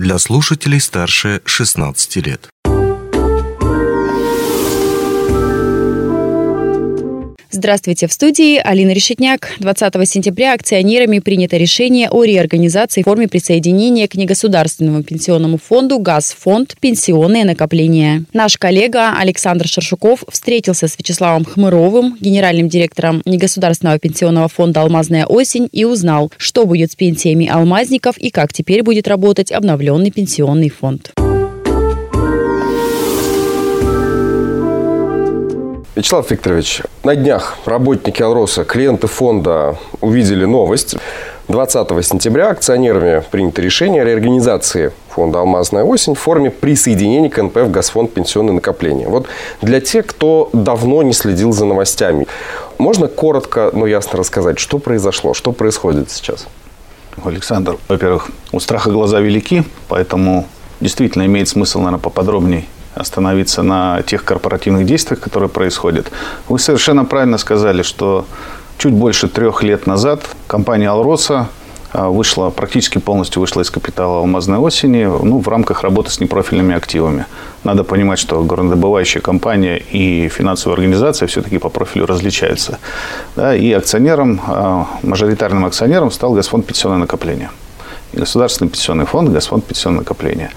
для слушателей старше 16 лет. Здравствуйте, в студии Алина Решетняк. 20 сентября акционерами принято решение о реорганизации в форме присоединения к негосударственному пенсионному фонду «Газфонд. Пенсионные накопления». Наш коллега Александр Шершуков встретился с Вячеславом Хмыровым, генеральным директором негосударственного пенсионного фонда «Алмазная осень» и узнал, что будет с пенсиями алмазников и как теперь будет работать обновленный пенсионный фонд. Вячеслав Викторович, на днях работники Алроса, клиенты фонда увидели новость. 20 сентября акционерами принято решение о реорганизации фонда «Алмазная осень» в форме присоединения к НПФ «Газфонд. Пенсионные накопления». Вот для тех, кто давно не следил за новостями, можно коротко, но ясно рассказать, что произошло, что происходит сейчас? Александр, во-первых, у страха глаза велики, поэтому действительно имеет смысл, наверное, поподробнее остановиться на тех корпоративных действиях, которые происходят. Вы совершенно правильно сказали, что чуть больше трех лет назад компания «Алроса» а, вышла, практически полностью вышла из капитала «Алмазной осени» ну, в рамках работы с непрофильными активами. Надо понимать, что горнодобывающая компания и финансовая организация все-таки по профилю различаются. Да, и акционером, а, мажоритарным акционером стал Газфонд пенсионное накопление. И Государственный пенсионный фонд, Газфонд пенсионное накопление.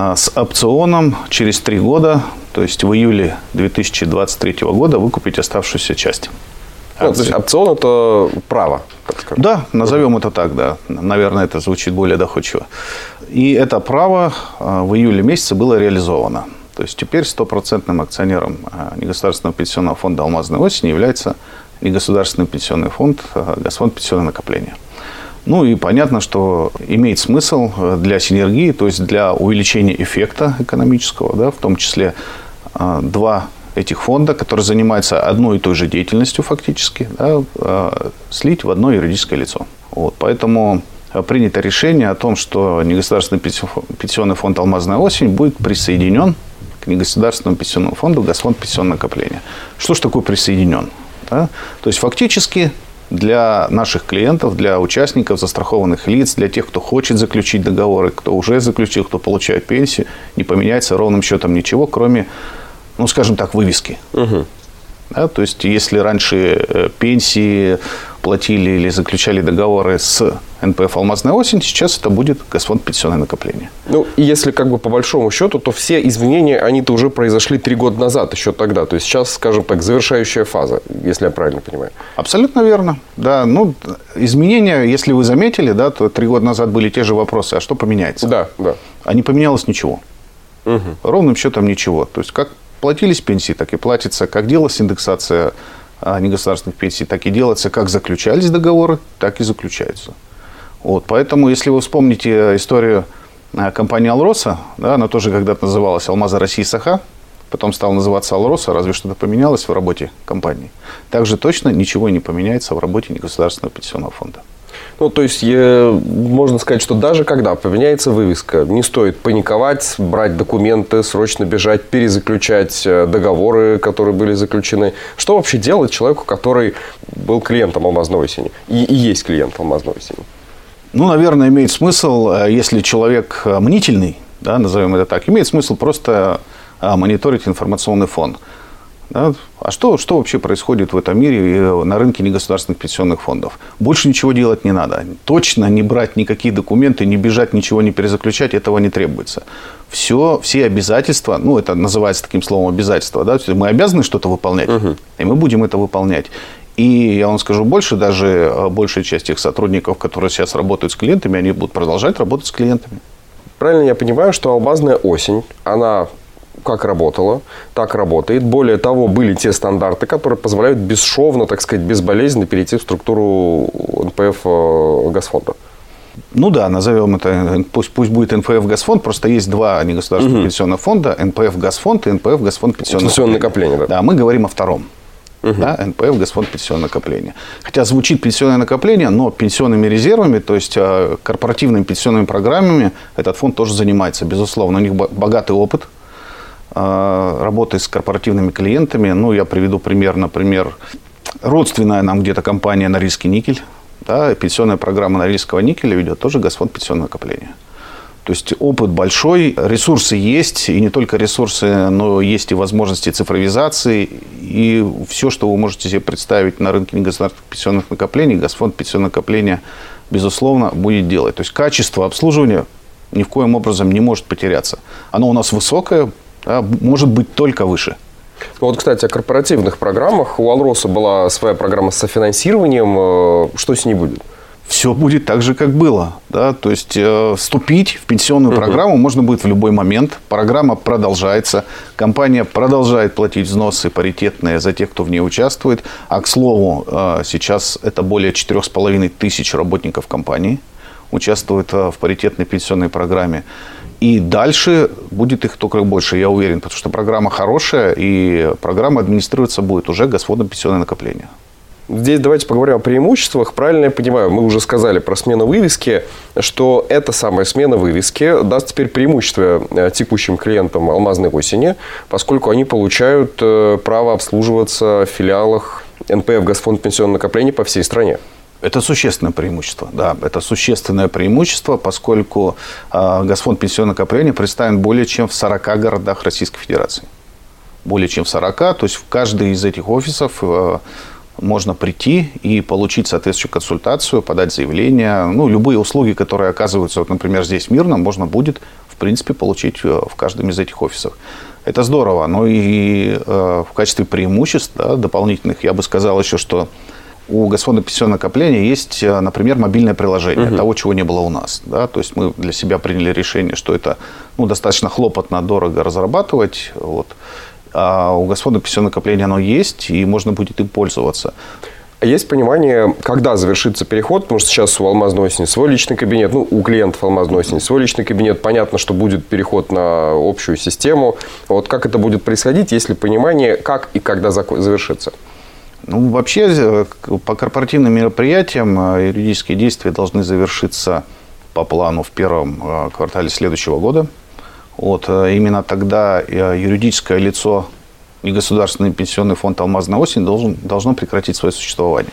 А с опционом через три года, то есть в июле 2023 года, выкупить оставшуюся часть. Ну, то есть опцион – это право, так сказать. Да, назовем это так, да. Наверное, это звучит более доходчиво. И это право а, в июле месяце было реализовано. То есть теперь стопроцентным акционером а, негосударственного пенсионного фонда «Алмазная осень» является негосударственный пенсионный фонд «Газфонд пенсионное накопление». Ну и понятно, что имеет смысл э, для синергии, то есть для увеличения эффекта экономического, да, в том числе э, два этих фонда, которые занимаются одной и той же деятельностью фактически, да, э, слить в одно юридическое лицо. Вот, поэтому принято решение о том, что негосударственный пенсионный фонд «Алмазная осень» будет присоединен к негосударственному пенсионному фонду «Газфонд пенсионное накопление». Что же такое присоединен? Да? То есть фактически для наших клиентов, для участников, застрахованных лиц, для тех, кто хочет заключить договоры, кто уже заключил, кто получает пенсию, не поменяется ровным счетом ничего, кроме, ну, скажем так, вывески. Угу. Да, то есть, если раньше э, пенсии платили или заключали договоры с НПФ «Алмазная осень», сейчас это будет Газфонд пенсионное накопление. Ну, и если как бы по большому счету, то все изменения, они-то уже произошли три года назад, еще тогда. То есть сейчас, скажем так, завершающая фаза, если я правильно понимаю. Абсолютно верно. Да, ну, изменения, если вы заметили, да, то три года назад были те же вопросы, а что поменяется? Да, да. А не поменялось ничего. Угу. Ровным счетом ничего. То есть, как платились пенсии, так и платится. Как делалась индексация негосударственных пенсий, так и делается. Как заключались договоры, так и заключаются. Вот, поэтому, если вы вспомните историю а, компании «Алроса», да, она тоже когда-то называлась «Алмаза России Саха», потом стала называться «Алроса», разве что-то поменялось в работе компании. Также точно ничего не поменяется в работе негосударственного пенсионного фонда. Ну, то есть, можно сказать, что даже когда поменяется вывеска, не стоит паниковать, брать документы, срочно бежать, перезаключать э, договоры, которые были заключены. Что вообще делать человеку, который был клиентом «Алмазной осени» и, и есть клиент «Алмазной осени»? Ну, наверное, имеет смысл, э, если человек э, мнительный, да, назовем это так, имеет смысл просто мониторить информационный фон. Да? А что, что вообще происходит в этом мире э, на рынке негосударственных пенсионных фондов? Больше ничего делать не надо. Точно не брать никакие документы, не бежать, ничего не перезаключать, этого не требуется. Все, все обязательства, ну, это называется таким словом обязательства, да? мы обязаны что-то выполнять, угу. и мы будем это выполнять. И я вам скажу больше, даже э, большая часть тех сотрудников, которые сейчас работают с клиентами, они будут продолжать работать с клиентами. Правильно я понимаю, что алмазная осень, она как работала, так работает. Более того, были те стандарты, которые позволяют бесшовно, так сказать, безболезненно перейти в структуру НПФ э, Газфонда. Ну да, назовем это, пусть, пусть будет НПФ Газфонд, просто есть два негосударственных угу. пенсионных фонда, НПФ Газфонд и НПФ Газфонд пенсионное, пенсионное накопление. Да. да, мы говорим о втором. Угу. Да, НПФ, Газфонд пенсионное накопление. Хотя звучит пенсионное накопление, но пенсионными резервами, то есть э, корпоративными пенсионными программами этот фонд тоже занимается, безусловно. У них богатый опыт работы с корпоративными клиентами. Ну, я приведу пример, например, родственная нам где-то компания «Норильский никель». Да, пенсионная программа Норильского никеля ведет тоже Газфонд пенсионное накопление. То есть опыт большой, ресурсы есть, и не только ресурсы, но есть и возможности цифровизации, и все, что вы можете себе представить на рынке негосударственных пенсионных накоплений, Газфонд пенсионного накопления, безусловно, будет делать. То есть качество обслуживания ни в коем образом не может потеряться. Оно у нас высокое, да, может быть только выше. Вот, кстати, о корпоративных программах. У Алроса была своя программа с софинансированием. Э, что с ней будет? все будет так же, как было. Да? То есть э, вступить в пенсионную угу. программу можно будет в любой момент. Программа продолжается. Компания продолжает платить взносы паритетные за тех, кто в ней участвует. А, к слову, э, сейчас это более 4,5 тысяч работников компании участвуют э, в паритетной пенсионной программе. И дальше будет их только больше, я уверен, потому что программа хорошая, и программа администрироваться будет уже Газфондом пенсионное накопление. Здесь давайте поговорим о преимуществах. Правильно я понимаю, мы уже сказали про смену вывески, что эта самая смена вывески даст теперь преимущество э, текущим клиентам «Алмазной осени», поскольку они получают э, право обслуживаться в филиалах НПФ «Газфонд пенсионного накопления» по всей стране. Это существенное преимущество, да, это существенное преимущество, поскольку э, Газфонд пенсионного накопления представлен более чем в 40 городах Российской Федерации. Более чем в 40, то есть в каждый из этих офисов э, можно прийти и получить соответствующую консультацию, подать заявление. Ну, любые услуги, которые оказываются, вот, например, здесь в Мирном, можно будет, в принципе, получить э, в каждом из этих офисов. Это здорово. Но и э, в качестве преимуществ да, дополнительных я бы сказал еще, что у Газфонда пенсионного накопления есть, э, например, мобильное приложение, угу. того, чего не было у нас. Да? То есть мы для себя приняли решение, что это ну, достаточно хлопотно, дорого разрабатывать. Вот. А у Газфонда пенсионное накопление оно есть, и можно будет им пользоваться. Есть понимание, когда завершится переход, потому что сейчас у алмазной осени свой личный кабинет, ну, у клиентов алмазной осени свой личный кабинет, понятно, что будет переход на общую систему. Вот как это будет происходить, есть ли понимание, как и когда завершится? Ну, вообще, э, по корпоративным мероприятиям э, юридические действия должны завершиться по плану в первом э, квартале следующего года. Вот, именно тогда юридическое лицо и государственный пенсионный фонд «Алмазная осень» должен, должно прекратить свое существование.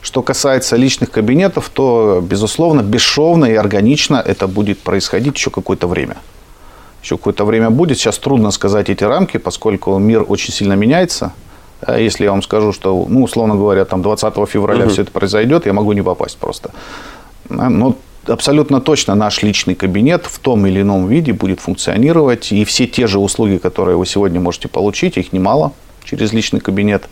Что касается личных кабинетов, то, безусловно, бесшовно и органично это будет происходить еще какое-то время. Еще какое-то время будет. Сейчас трудно сказать эти рамки, поскольку мир очень сильно меняется. А если я вам скажу, что, ну, условно говоря, там 20 февраля угу. все это произойдет, я могу не попасть просто. Но абсолютно точно наш личный кабинет в том или ином виде будет функционировать. И все те же услуги, которые вы сегодня можете получить, их немало через личный кабинет,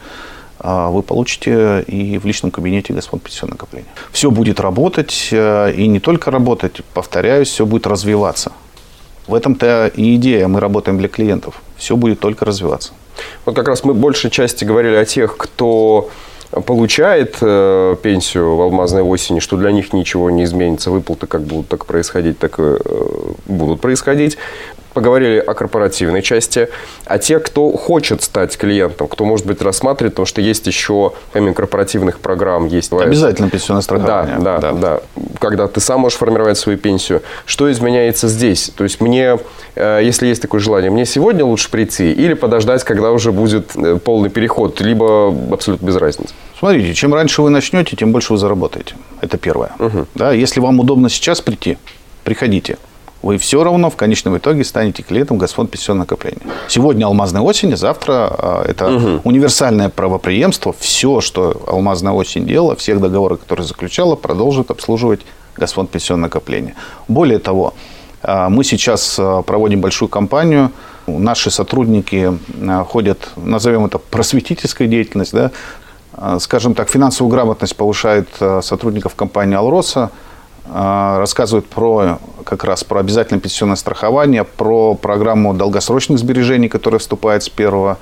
а, вы получите и в личном кабинете Газфонд пенсионного накопления. Все будет работать, э, и не только работать, повторяюсь, все будет развиваться. В этом-то и идея, мы работаем для клиентов. Все будет только развиваться. Вот как раз мы большей части говорили о тех, кто получает э, пенсию в алмазной осени, что для них ничего не изменится, выплаты как будут так происходить, так и э, будут происходить. Поговорили о корпоративной части, а те, кто хочет стать клиентом, кто, может быть, рассматривает, потому что есть еще, помимо корпоративных программ, есть... Обязательно пенсионное страхование. Да, да, да, да. Когда ты сам можешь формировать свою пенсию. Что изменяется здесь? То есть мне, э, если есть такое желание, мне сегодня лучше прийти или подождать, когда уже будет э, полный переход, либо абсолютно без разницы? Смотрите, чем раньше вы начнете, тем больше вы заработаете. Это первое. Угу. Да, если вам удобно сейчас прийти, приходите. Вы все равно в конечном итоге станете клиентом Газфонд пенсионного накопления. Сегодня алмазная осень, завтра а, это угу. универсальное правоприемство. Все, что алмазная осень делала, всех договоров, которые заключала, продолжит обслуживать Газфонд пенсионного накопления. Более того, а, мы сейчас а, проводим большую кампанию. Наши сотрудники ходят, назовем это просветительской деятельностью, да, а, скажем так, финансовую грамотность повышает а, сотрудников компании «Алроса», а, рассказывают про как раз про обязательное пенсионное страхование, про программу долгосрочных сбережений, которая вступает с 1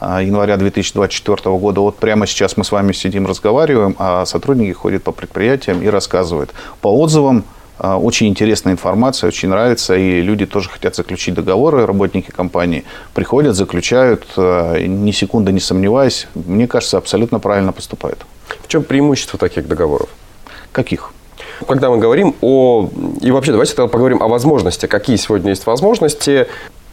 января 2024 года. Вот прямо сейчас мы с вами сидим, разговариваем, а сотрудники ходят по предприятиям и рассказывают. По отзывам а, очень интересная информация, очень нравится, и люди тоже хотят заключить договоры, работники компании приходят, заключают, а, ни секунды не сомневаясь, мне кажется, абсолютно правильно поступают. В чем преимущество таких договоров? Каких? Когда мы говорим о... И вообще, давайте тогда поговорим о возможности. Какие сегодня есть возможности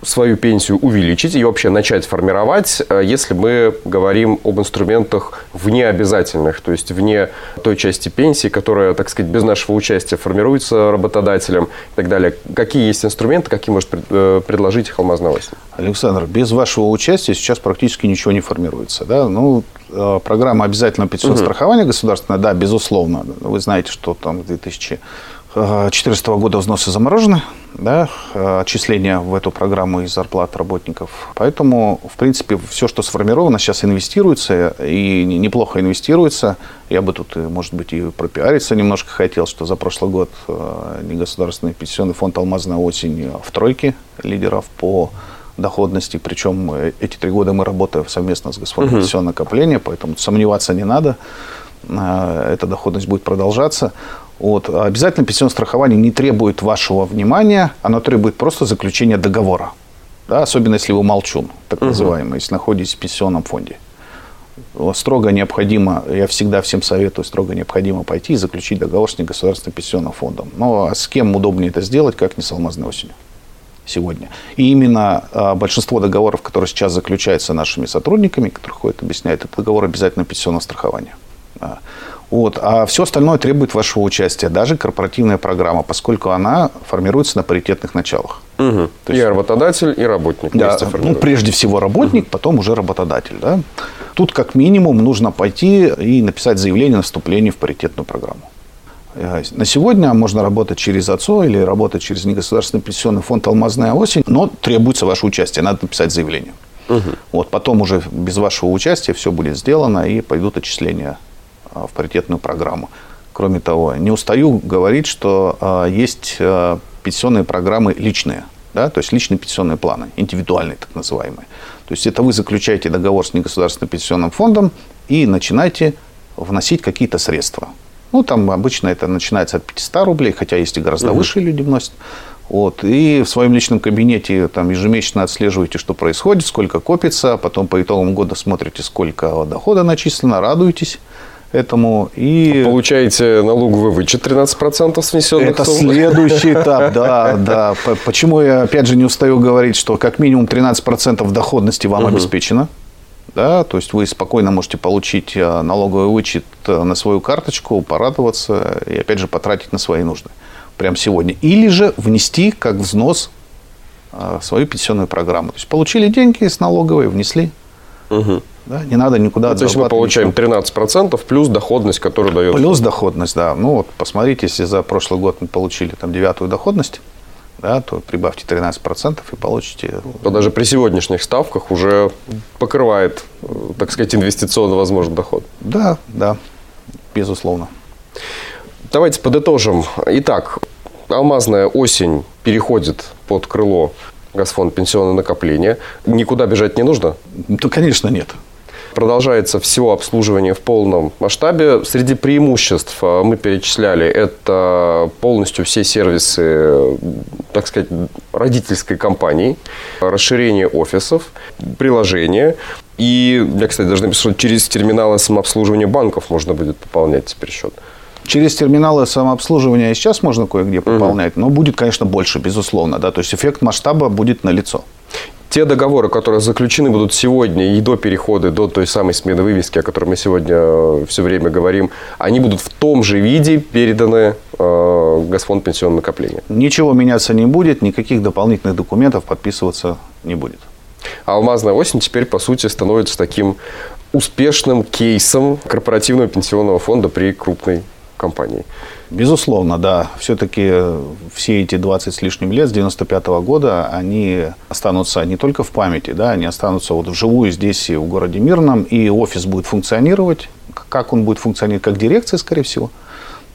свою пенсию увеличить и вообще начать формировать, э, если мы говорим об инструментах вне обязательных, то есть вне той части пенсии, которая, так сказать, без нашего участия формируется работодателем и так далее. Какие есть инструменты, какие может э, предложить их алмазная осень? Александр, без вашего участия сейчас практически ничего не формируется. Да? Ну, программа обязательного пенсионного угу. страхования государственного, да, безусловно. Вы знаете, что там 2000 2014 года взносы заморожены, да, отчисления в эту программу из зарплат работников. Поэтому, в принципе, все, что сформировано, сейчас инвестируется и неплохо инвестируется. Я бы тут, может быть, и пропиариться немножко хотел, что за прошлый год э, негосударственный пенсионный фонд «Алмазная осень» в тройке лидеров по доходности. Причем э, эти три года мы работаем совместно с Госфондом угу. пенсионного накопления, поэтому сомневаться не надо. Э, эта доходность будет продолжаться. Вот. Обязательно пенсионное страхование не требует вашего внимания, оно требует просто заключения договора. Да, особенно если вы молчун, так называемый, если находитесь в пенсионном фонде. Строго необходимо, я всегда всем советую, строго необходимо пойти и заключить договор с негосударственным пенсионным фондом. Но а с кем удобнее это сделать, как не с алмазной осенью сегодня. И именно а, большинство договоров, которые сейчас заключаются нашими сотрудниками, которые ходят, объясняют, это договор обязательного пенсионного страхования. Вот. А все остальное требует вашего участия, даже корпоративная программа, поскольку она формируется на паритетных началах. Угу. То есть, и работодатель, и работник. Да, ну, прежде всего работник, угу. потом уже работодатель. Да? Тут как минимум нужно пойти и написать заявление на вступление в паритетную программу. Э, на сегодня можно работать через ОЦО или работать через негосударственный пенсионный фонд «Алмазная осень», но требуется ваше участие, надо написать заявление. Угу. Вот потом уже без вашего участия все будет сделано и пойдут отчисления а, в паритетную программу. Кроме того, не устаю говорить, что а, есть пенсионные программы личные, да, то есть личные пенсионные планы, индивидуальные так называемые. То есть это вы заключаете договор с негосударственным пенсионным фондом и начинаете вносить какие-то средства. Ну, там обычно это начинается от 500 рублей, хотя есть и гораздо угу. выше люди вносят. Вот. И в своем личном кабинете там, ежемесячно отслеживаете, что происходит, сколько копится, потом по итогам года смотрите, сколько дохода начислено, радуетесь этому. И... Получаете налоговый вычет 13% с внесенных Это сумм. следующий этап, да, да. Почему я, опять же, не устаю говорить, что как минимум 13% доходности вам угу. обеспечено. Да, то есть вы спокойно можете получить э, налоговый вычет э, на свою карточку, порадоваться и опять же потратить на свои нужды прямо сегодня. Или же внести как взнос э, свою пенсионную программу. То есть получили деньги с налоговой, внесли. Угу. Да, не надо никуда ну, То есть мы получаем ничего. 13% плюс доходность, которую дает. Плюс доходность, да. Ну вот посмотрите, если за прошлый год мы получили там девятую доходность, да, то прибавьте 13% и получите... То даже при сегодняшних ставках уже покрывает, так сказать, инвестиционно возможный доход. Да, да, безусловно. Давайте подытожим. Итак, алмазная осень переходит под крыло Газфонд пенсионное накопление. Никуда бежать не нужно? Да, конечно, нет. Продолжается всего обслуживание в полном масштабе. Среди преимуществ э, мы перечисляли это полностью все сервисы, так сказать, родительской компании, расширение офисов, приложения. И, я, кстати, даже написал, через терминалы самообслуживания банков можно будет пополнять теперь счет. Через терминалы самообслуживания сейчас можно кое-где пополнять, угу. но будет, конечно, больше, безусловно. Да? То есть эффект масштаба будет налицо. Те договоры, которые заключены будут сегодня и до перехода, до той самой смены вывески, о которой мы сегодня э, все время говорим, они будут в том же виде переданы э, Газфонд пенсионного накопления? Ничего меняться не будет, никаких дополнительных документов подписываться не будет. «Алмазная осень» теперь, по сути, становится таким успешным кейсом корпоративного пенсионного фонда при крупной компании. Безусловно, да. Все-таки все эти 20 с лишним лет, с 95 -го года, они останутся не только в памяти, да, они останутся вот вживую здесь, в городе Мирном, и офис будет функционировать. Как он будет функционировать? Как дирекция, скорее всего.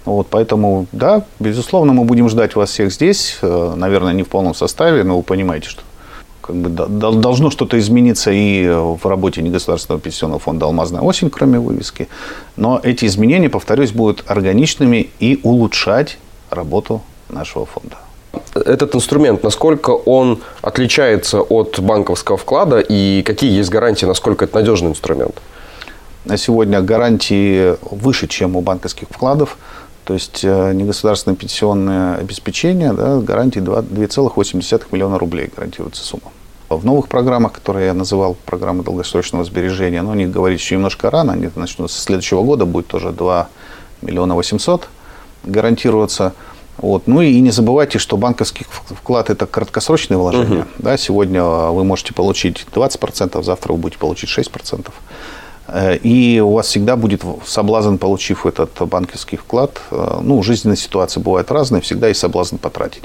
Вот, поэтому, да, безусловно, мы будем ждать вас всех здесь. Э, наверное, не в полном составе, но вы понимаете, что как бы должно что-то измениться и в работе негосударственного пенсионного фонда «Алмазная осень», кроме вывески. Но эти изменения, повторюсь, будут органичными и улучшать работу нашего фонда. Этот инструмент, насколько он отличается от банковского вклада и какие есть гарантии, насколько это надежный инструмент? На сегодня гарантии выше, чем у банковских вкладов. То есть э, негосударственное пенсионное обеспечение, да, гарантии 2,8 миллиона рублей гарантируется сумма. В новых программах, которые я называл, программы долгосрочного сбережения, но они говорить еще немножко рано, они начнут со следующего года, будет тоже 2 миллиона 800 гарантироваться. Вот. Ну и не забывайте, что банковский вклад – это краткосрочное вложение. Угу. Да, сегодня вы можете получить 20%, завтра вы будете получить 6%. Э, и у вас всегда будет соблазн, получив этот банковский вклад. Э, ну, жизненные ситуации бывают разные, всегда есть соблазн потратить.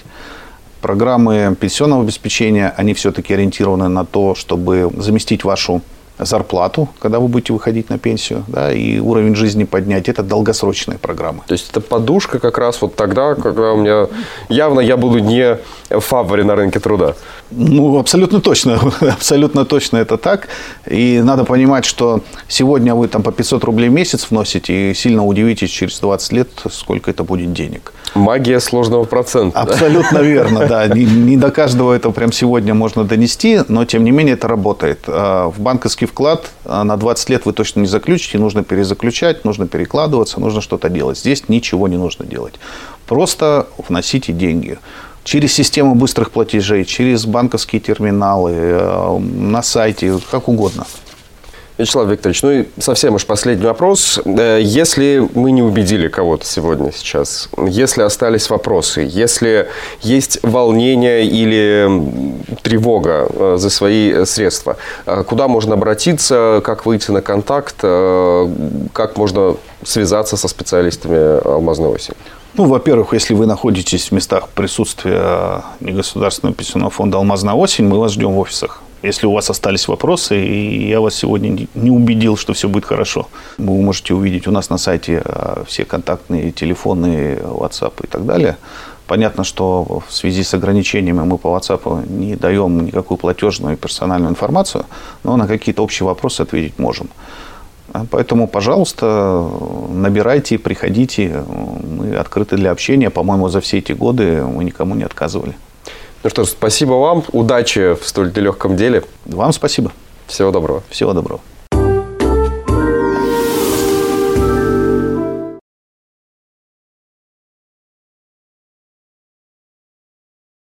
Программы пенсионного обеспечения, они все-таки ориентированы на то, чтобы заместить вашу зарплату, когда вы будете выходить на пенсию, да, и уровень жизни поднять. Это долгосрочная программа. То есть это подушка как раз вот тогда, когда у меня явно я буду не фаворе на рынке труда. Ну, абсолютно точно. абсолютно точно это так. И надо понимать, что сегодня вы там по 500 рублей в месяц вносите и сильно удивитесь через 20 лет, сколько это будет денег. Магия сложного процента. Абсолютно верно, да. Не, не до каждого это прям сегодня можно донести, но тем не менее это работает. А, в банковский вклад а, на 20 лет вы точно не заключите, нужно перезаключать, нужно перекладываться, нужно что-то делать. Здесь ничего не нужно делать. Просто вносите деньги через систему быстрых платежей, через банковские терминалы, э, на сайте, как угодно. Вячеслав Викторович, ну и совсем уж последний вопрос. Э, если мы не убедили кого-то сегодня сейчас, если остались вопросы, если есть волнение или тревога э, за свои средства, куда можно обратиться, как выйти на контакт, как можно связаться со специалистами «Алмазной осени»? Ну, во-первых, если вы находитесь в местах присутствия негосударственного пенсионного фонда «Алмазная осень», мы вас ждем в офисах. Если у вас остались вопросы, и я вас сегодня не убедил, что все будет хорошо, вы можете увидеть у нас на сайте а, все контактные телефоны, WhatsApp и так далее. Понятно, что в связи с ограничениями мы по WhatsApp не даем никакую платежную и персональную информацию, но на какие-то общие вопросы ответить можем. Поэтому, пожалуйста, набирайте, приходите. Мы открыты для общения. По-моему, за все эти годы мы никому не отказывали. Ну что ж, спасибо вам. Удачи в столь нелегком деле. Вам спасибо. Всего доброго. Всего доброго.